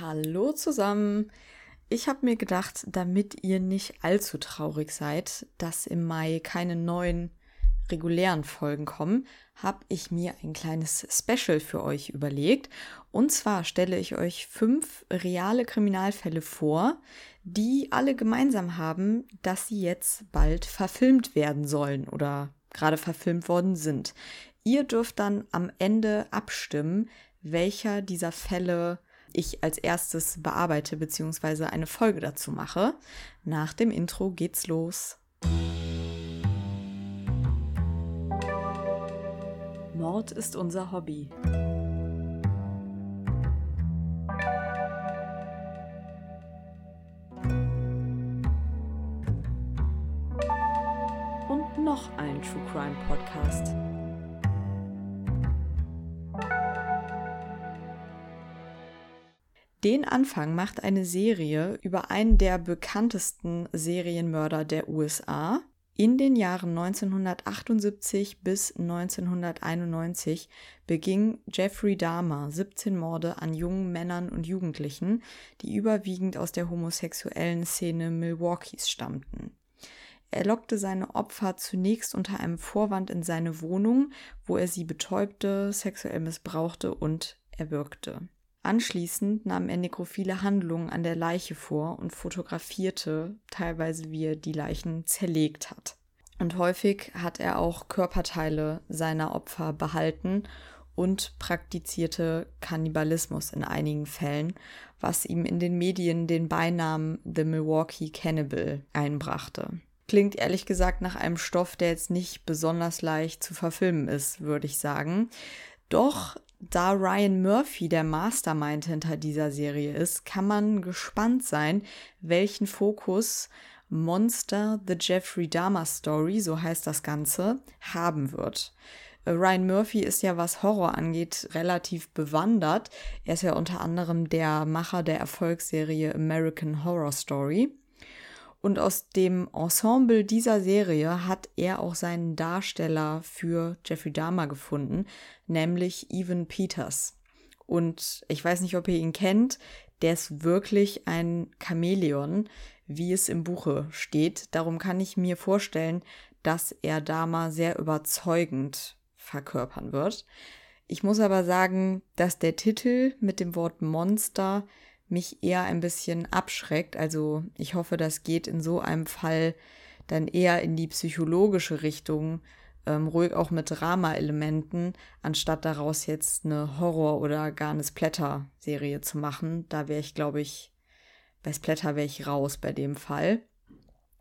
Hallo zusammen. Ich habe mir gedacht, damit ihr nicht allzu traurig seid, dass im Mai keine neuen regulären Folgen kommen, habe ich mir ein kleines Special für euch überlegt. Und zwar stelle ich euch fünf reale Kriminalfälle vor, die alle gemeinsam haben, dass sie jetzt bald verfilmt werden sollen oder gerade verfilmt worden sind. Ihr dürft dann am Ende abstimmen, welcher dieser Fälle ich als erstes bearbeite bzw. eine Folge dazu mache. Nach dem Intro geht's los. Mord ist unser Hobby. Und noch ein True Crime Podcast. Den Anfang macht eine Serie über einen der bekanntesten Serienmörder der USA. In den Jahren 1978 bis 1991 beging Jeffrey Dahmer 17 Morde an jungen Männern und Jugendlichen, die überwiegend aus der homosexuellen Szene Milwaukees stammten. Er lockte seine Opfer zunächst unter einem Vorwand in seine Wohnung, wo er sie betäubte, sexuell missbrauchte und erwürgte. Anschließend nahm er nekrophile Handlungen an der Leiche vor und fotografierte teilweise, wie er die Leichen zerlegt hat. Und häufig hat er auch Körperteile seiner Opfer behalten und praktizierte Kannibalismus in einigen Fällen, was ihm in den Medien den Beinamen The Milwaukee Cannibal einbrachte. Klingt ehrlich gesagt nach einem Stoff, der jetzt nicht besonders leicht zu verfilmen ist, würde ich sagen. Doch da Ryan Murphy der Mastermind hinter dieser Serie ist, kann man gespannt sein, welchen Fokus Monster The Jeffrey Dahmer Story, so heißt das Ganze, haben wird. Äh, Ryan Murphy ist ja, was Horror angeht, relativ bewandert. Er ist ja unter anderem der Macher der Erfolgsserie American Horror Story. Und aus dem Ensemble dieser Serie hat er auch seinen Darsteller für Jeffrey Dahmer gefunden, nämlich Evan Peters. Und ich weiß nicht, ob ihr ihn kennt, der ist wirklich ein Chamäleon, wie es im Buche steht. Darum kann ich mir vorstellen, dass er Dahmer sehr überzeugend verkörpern wird. Ich muss aber sagen, dass der Titel mit dem Wort Monster mich eher ein bisschen abschreckt. Also ich hoffe, das geht in so einem Fall dann eher in die psychologische Richtung, ähm, ruhig auch mit Drama-Elementen, anstatt daraus jetzt eine Horror- oder gar eine Splatter-Serie zu machen. Da wäre ich, glaube ich, bei Splatter wäre ich raus bei dem Fall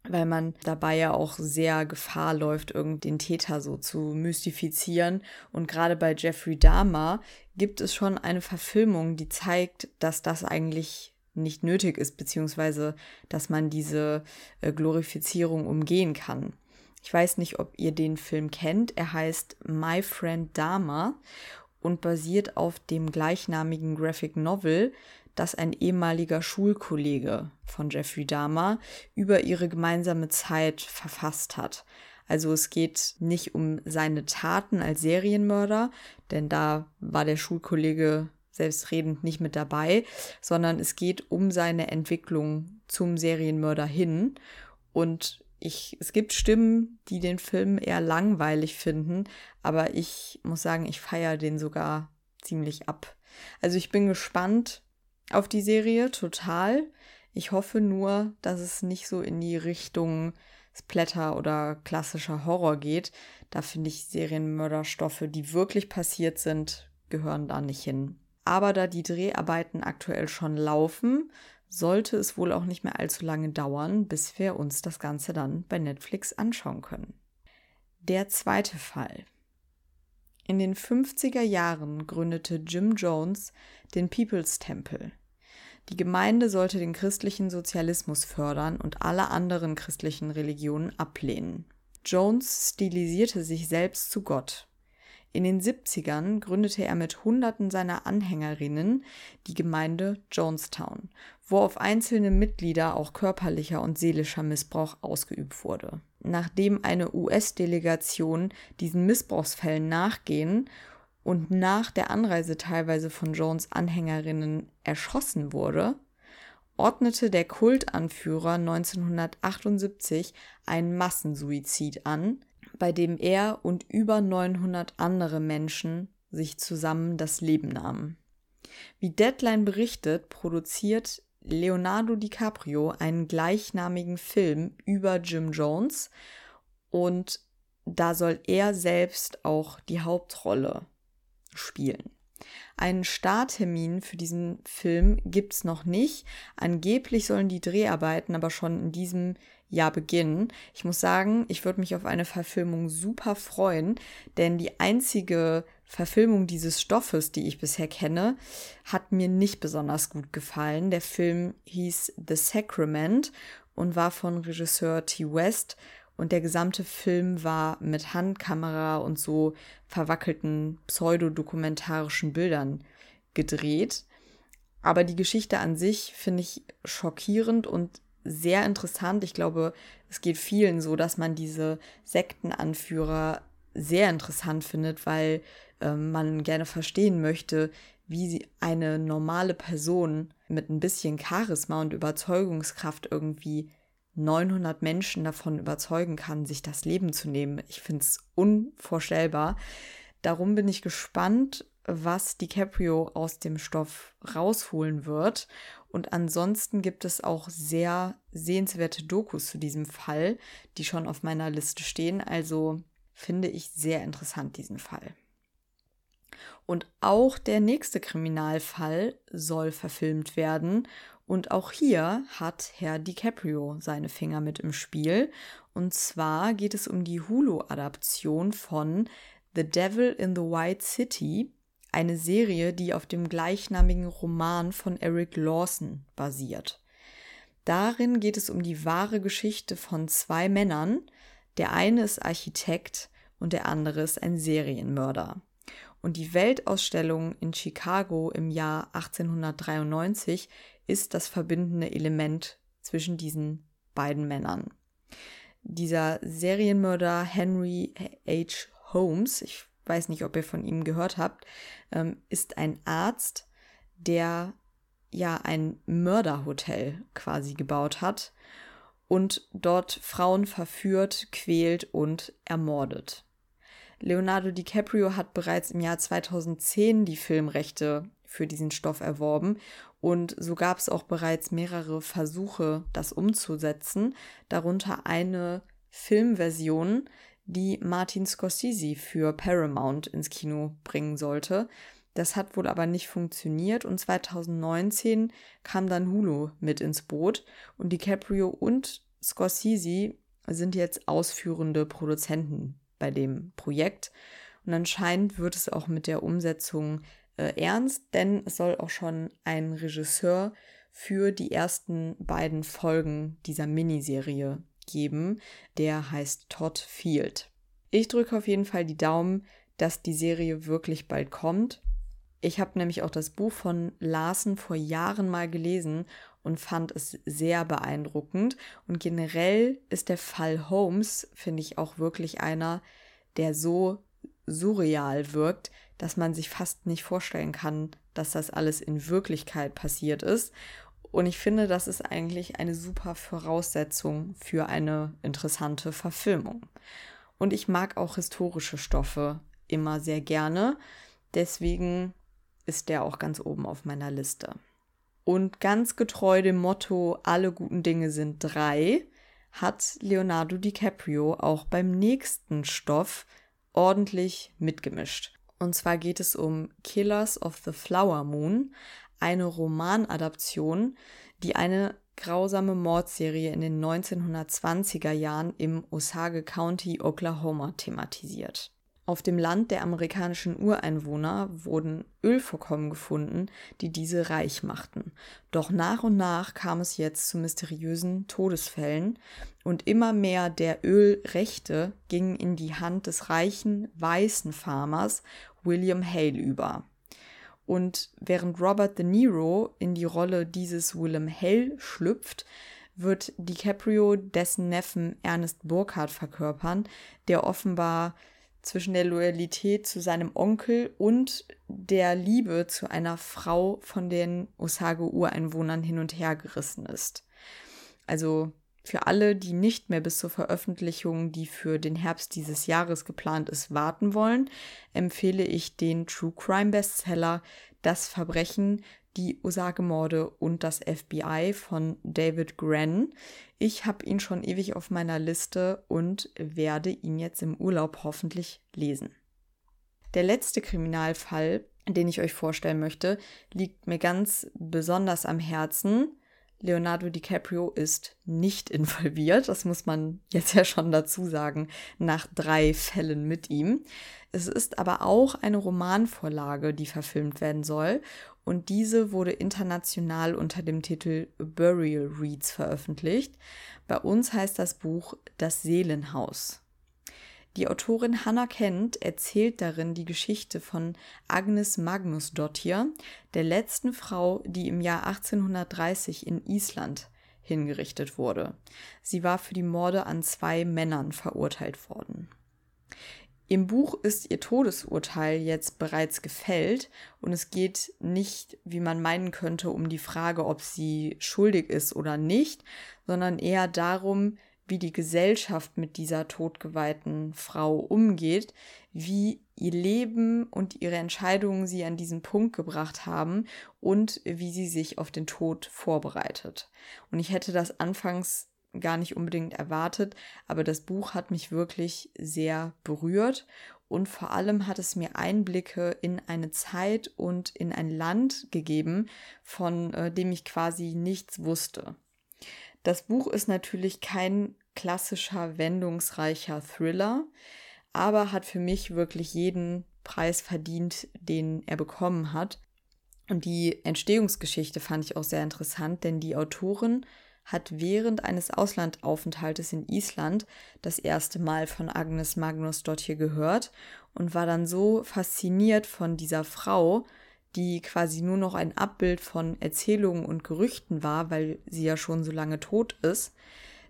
weil man dabei ja auch sehr Gefahr läuft, irgend den Täter so zu mystifizieren. Und gerade bei Jeffrey Dahmer gibt es schon eine Verfilmung, die zeigt, dass das eigentlich nicht nötig ist, beziehungsweise dass man diese äh, Glorifizierung umgehen kann. Ich weiß nicht, ob ihr den Film kennt. Er heißt My Friend Dahmer und basiert auf dem gleichnamigen Graphic Novel, das ein ehemaliger Schulkollege von Jeffrey Dahmer über ihre gemeinsame Zeit verfasst hat. Also es geht nicht um seine Taten als Serienmörder, denn da war der Schulkollege selbstredend nicht mit dabei, sondern es geht um seine Entwicklung zum Serienmörder hin. Und ich, es gibt Stimmen, die den Film eher langweilig finden, aber ich muss sagen, ich feiere den sogar ziemlich ab. Also ich bin gespannt, auf die Serie, total. Ich hoffe nur, dass es nicht so in die Richtung Splatter oder klassischer Horror geht. Da finde ich Serienmörderstoffe, die wirklich passiert sind, gehören da nicht hin. Aber da die Dreharbeiten aktuell schon laufen, sollte es wohl auch nicht mehr allzu lange dauern, bis wir uns das Ganze dann bei Netflix anschauen können. Der zweite Fall. In den 50er Jahren gründete Jim Jones den People's Temple. Die Gemeinde sollte den christlichen Sozialismus fördern und alle anderen christlichen Religionen ablehnen. Jones stilisierte sich selbst zu Gott. In den 70ern gründete er mit Hunderten seiner Anhängerinnen die Gemeinde Jonestown, wo auf einzelne Mitglieder auch körperlicher und seelischer Missbrauch ausgeübt wurde. Nachdem eine US-Delegation diesen Missbrauchsfällen nachgehen und nach der Anreise teilweise von Jones Anhängerinnen erschossen wurde, ordnete der Kultanführer 1978 einen Massensuizid an, bei dem er und über 900 andere Menschen sich zusammen das Leben nahmen. Wie Deadline berichtet, produziert Leonardo DiCaprio einen gleichnamigen Film über Jim Jones und da soll er selbst auch die Hauptrolle spielen. Einen Starttermin für diesen Film gibt es noch nicht. Angeblich sollen die Dreharbeiten aber schon in diesem Jahr beginnen. Ich muss sagen, ich würde mich auf eine Verfilmung super freuen, denn die einzige Verfilmung dieses Stoffes, die ich bisher kenne, hat mir nicht besonders gut gefallen. Der Film hieß The Sacrament und war von Regisseur T. West und der gesamte Film war mit Handkamera und so verwackelten pseudodokumentarischen Bildern gedreht. Aber die Geschichte an sich finde ich schockierend und sehr interessant. Ich glaube, es geht vielen so, dass man diese Sektenanführer sehr interessant findet, weil äh, man gerne verstehen möchte, wie sie eine normale Person mit ein bisschen Charisma und Überzeugungskraft irgendwie 900 Menschen davon überzeugen kann, sich das Leben zu nehmen. Ich finde es unvorstellbar. Darum bin ich gespannt, was DiCaprio aus dem Stoff rausholen wird. Und ansonsten gibt es auch sehr sehenswerte Dokus zu diesem Fall, die schon auf meiner Liste stehen. Also finde ich sehr interessant diesen Fall. Und auch der nächste Kriminalfall soll verfilmt werden. Und auch hier hat Herr DiCaprio seine Finger mit im Spiel. Und zwar geht es um die Hulu-Adaption von The Devil in the White City, eine Serie, die auf dem gleichnamigen Roman von Eric Lawson basiert. Darin geht es um die wahre Geschichte von zwei Männern. Der eine ist Architekt und der andere ist ein Serienmörder. Und die Weltausstellung in Chicago im Jahr 1893 ist das verbindende Element zwischen diesen beiden Männern. Dieser Serienmörder Henry H. Holmes, ich weiß nicht, ob ihr von ihm gehört habt, ähm, ist ein Arzt, der ja ein Mörderhotel quasi gebaut hat und dort Frauen verführt, quält und ermordet. Leonardo DiCaprio hat bereits im Jahr 2010 die Filmrechte für diesen Stoff erworben und so gab es auch bereits mehrere Versuche, das umzusetzen, darunter eine Filmversion, die Martin Scorsese für Paramount ins Kino bringen sollte. Das hat wohl aber nicht funktioniert und 2019 kam dann Hulu mit ins Boot und DiCaprio und Scorsese sind jetzt ausführende Produzenten bei dem Projekt. Und anscheinend wird es auch mit der Umsetzung äh, ernst, denn es soll auch schon ein Regisseur für die ersten beiden Folgen dieser Miniserie geben. Der heißt Todd Field. Ich drücke auf jeden Fall die Daumen, dass die Serie wirklich bald kommt. Ich habe nämlich auch das Buch von Larsen vor Jahren mal gelesen und fand es sehr beeindruckend. Und generell ist der Fall Holmes, finde ich, auch wirklich einer, der so surreal wirkt, dass man sich fast nicht vorstellen kann, dass das alles in Wirklichkeit passiert ist. Und ich finde, das ist eigentlich eine super Voraussetzung für eine interessante Verfilmung. Und ich mag auch historische Stoffe immer sehr gerne. Deswegen ist der auch ganz oben auf meiner Liste. Und ganz getreu dem Motto, alle guten Dinge sind drei, hat Leonardo DiCaprio auch beim nächsten Stoff ordentlich mitgemischt. Und zwar geht es um Killers of the Flower Moon, eine Romanadaption, die eine grausame Mordserie in den 1920er Jahren im Osage County, Oklahoma thematisiert. Auf dem Land der amerikanischen Ureinwohner wurden Ölvorkommen gefunden, die diese reich machten. Doch nach und nach kam es jetzt zu mysteriösen Todesfällen und immer mehr der Ölrechte gingen in die Hand des reichen weißen Farmers William Hale über. Und während Robert De Niro in die Rolle dieses William Hale schlüpft, wird DiCaprio dessen Neffen Ernest Burkhardt verkörpern, der offenbar zwischen der Loyalität zu seinem Onkel und der Liebe zu einer Frau von den Osage-Ureinwohnern hin und her gerissen ist. Also für alle, die nicht mehr bis zur Veröffentlichung, die für den Herbst dieses Jahres geplant ist, warten wollen, empfehle ich den True Crime Bestseller Das Verbrechen, die Osage-Morde und das FBI von David Gren. Ich habe ihn schon ewig auf meiner Liste und werde ihn jetzt im Urlaub hoffentlich lesen. Der letzte Kriminalfall, den ich euch vorstellen möchte, liegt mir ganz besonders am Herzen. Leonardo DiCaprio ist nicht involviert, das muss man jetzt ja schon dazu sagen, nach drei Fällen mit ihm. Es ist aber auch eine Romanvorlage, die verfilmt werden soll und diese wurde international unter dem Titel Burial Reads veröffentlicht. Bei uns heißt das Buch Das Seelenhaus. Die Autorin Hannah Kent erzählt darin die Geschichte von Agnes Magnusdottir, der letzten Frau, die im Jahr 1830 in Island hingerichtet wurde. Sie war für die Morde an zwei Männern verurteilt worden. Im Buch ist ihr Todesurteil jetzt bereits gefällt und es geht nicht, wie man meinen könnte, um die Frage, ob sie schuldig ist oder nicht, sondern eher darum, wie die Gesellschaft mit dieser todgeweihten Frau umgeht, wie ihr Leben und ihre Entscheidungen sie an diesen Punkt gebracht haben und wie sie sich auf den Tod vorbereitet. Und ich hätte das anfangs gar nicht unbedingt erwartet, aber das Buch hat mich wirklich sehr berührt und vor allem hat es mir Einblicke in eine Zeit und in ein Land gegeben, von äh, dem ich quasi nichts wusste. Das Buch ist natürlich kein klassischer, wendungsreicher Thriller, aber hat für mich wirklich jeden Preis verdient, den er bekommen hat. Und die Entstehungsgeschichte fand ich auch sehr interessant, denn die Autorin hat während eines Auslandaufenthaltes in Island das erste Mal von Agnes Magnus dort hier gehört und war dann so fasziniert von dieser Frau, die quasi nur noch ein Abbild von Erzählungen und Gerüchten war, weil sie ja schon so lange tot ist,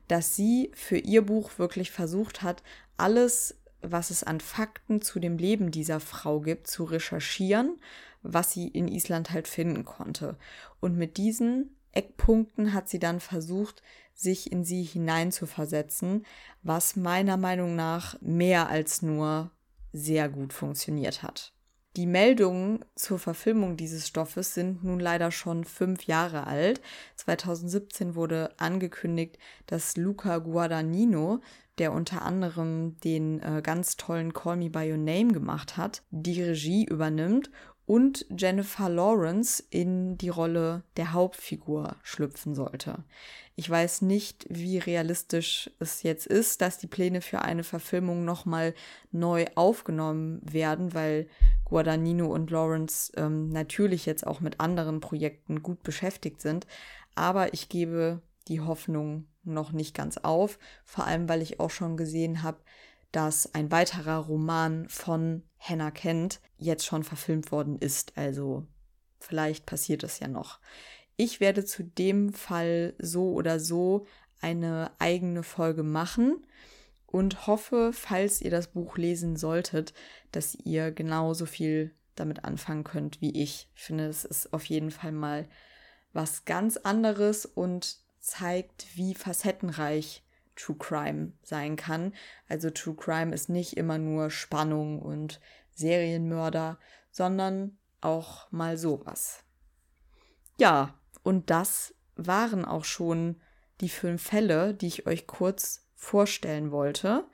dass sie für ihr Buch wirklich versucht hat, alles, was es an Fakten zu dem Leben dieser Frau gibt, zu recherchieren, was sie in Island halt finden konnte. Und mit diesen Eckpunkten hat sie dann versucht, sich in sie hineinzuversetzen, was meiner Meinung nach mehr als nur sehr gut funktioniert hat. Die Meldungen zur Verfilmung dieses Stoffes sind nun leider schon fünf Jahre alt. 2017 wurde angekündigt, dass Luca Guadagnino, der unter anderem den äh, ganz tollen Call Me By Your Name gemacht hat, die Regie übernimmt und Jennifer Lawrence in die Rolle der Hauptfigur schlüpfen sollte. Ich weiß nicht, wie realistisch es jetzt ist, dass die Pläne für eine Verfilmung nochmal neu aufgenommen werden, weil Guadagnino und Lawrence ähm, natürlich jetzt auch mit anderen Projekten gut beschäftigt sind. Aber ich gebe die Hoffnung noch nicht ganz auf, vor allem weil ich auch schon gesehen habe, dass ein weiterer Roman von Hannah Kent jetzt schon verfilmt worden ist. Also vielleicht passiert es ja noch. Ich werde zu dem Fall so oder so eine eigene Folge machen und hoffe, falls ihr das Buch lesen solltet, dass ihr genauso viel damit anfangen könnt wie ich. Ich finde, es ist auf jeden Fall mal was ganz anderes und zeigt, wie facettenreich True Crime sein kann. Also True Crime ist nicht immer nur Spannung und Serienmörder, sondern auch mal sowas. Ja, und das waren auch schon die fünf Fälle, die ich euch kurz vorstellen wollte.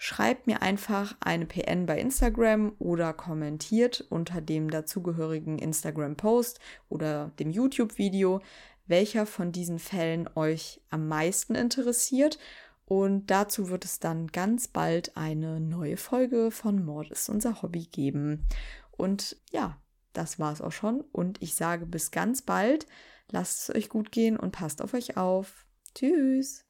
Schreibt mir einfach eine PN bei Instagram oder kommentiert unter dem dazugehörigen Instagram-Post oder dem YouTube-Video, welcher von diesen Fällen euch am meisten interessiert. Und dazu wird es dann ganz bald eine neue Folge von Mord ist unser Hobby geben. Und ja, das war's auch schon. Und ich sage bis ganz bald. Lasst es euch gut gehen und passt auf euch auf. Tschüss.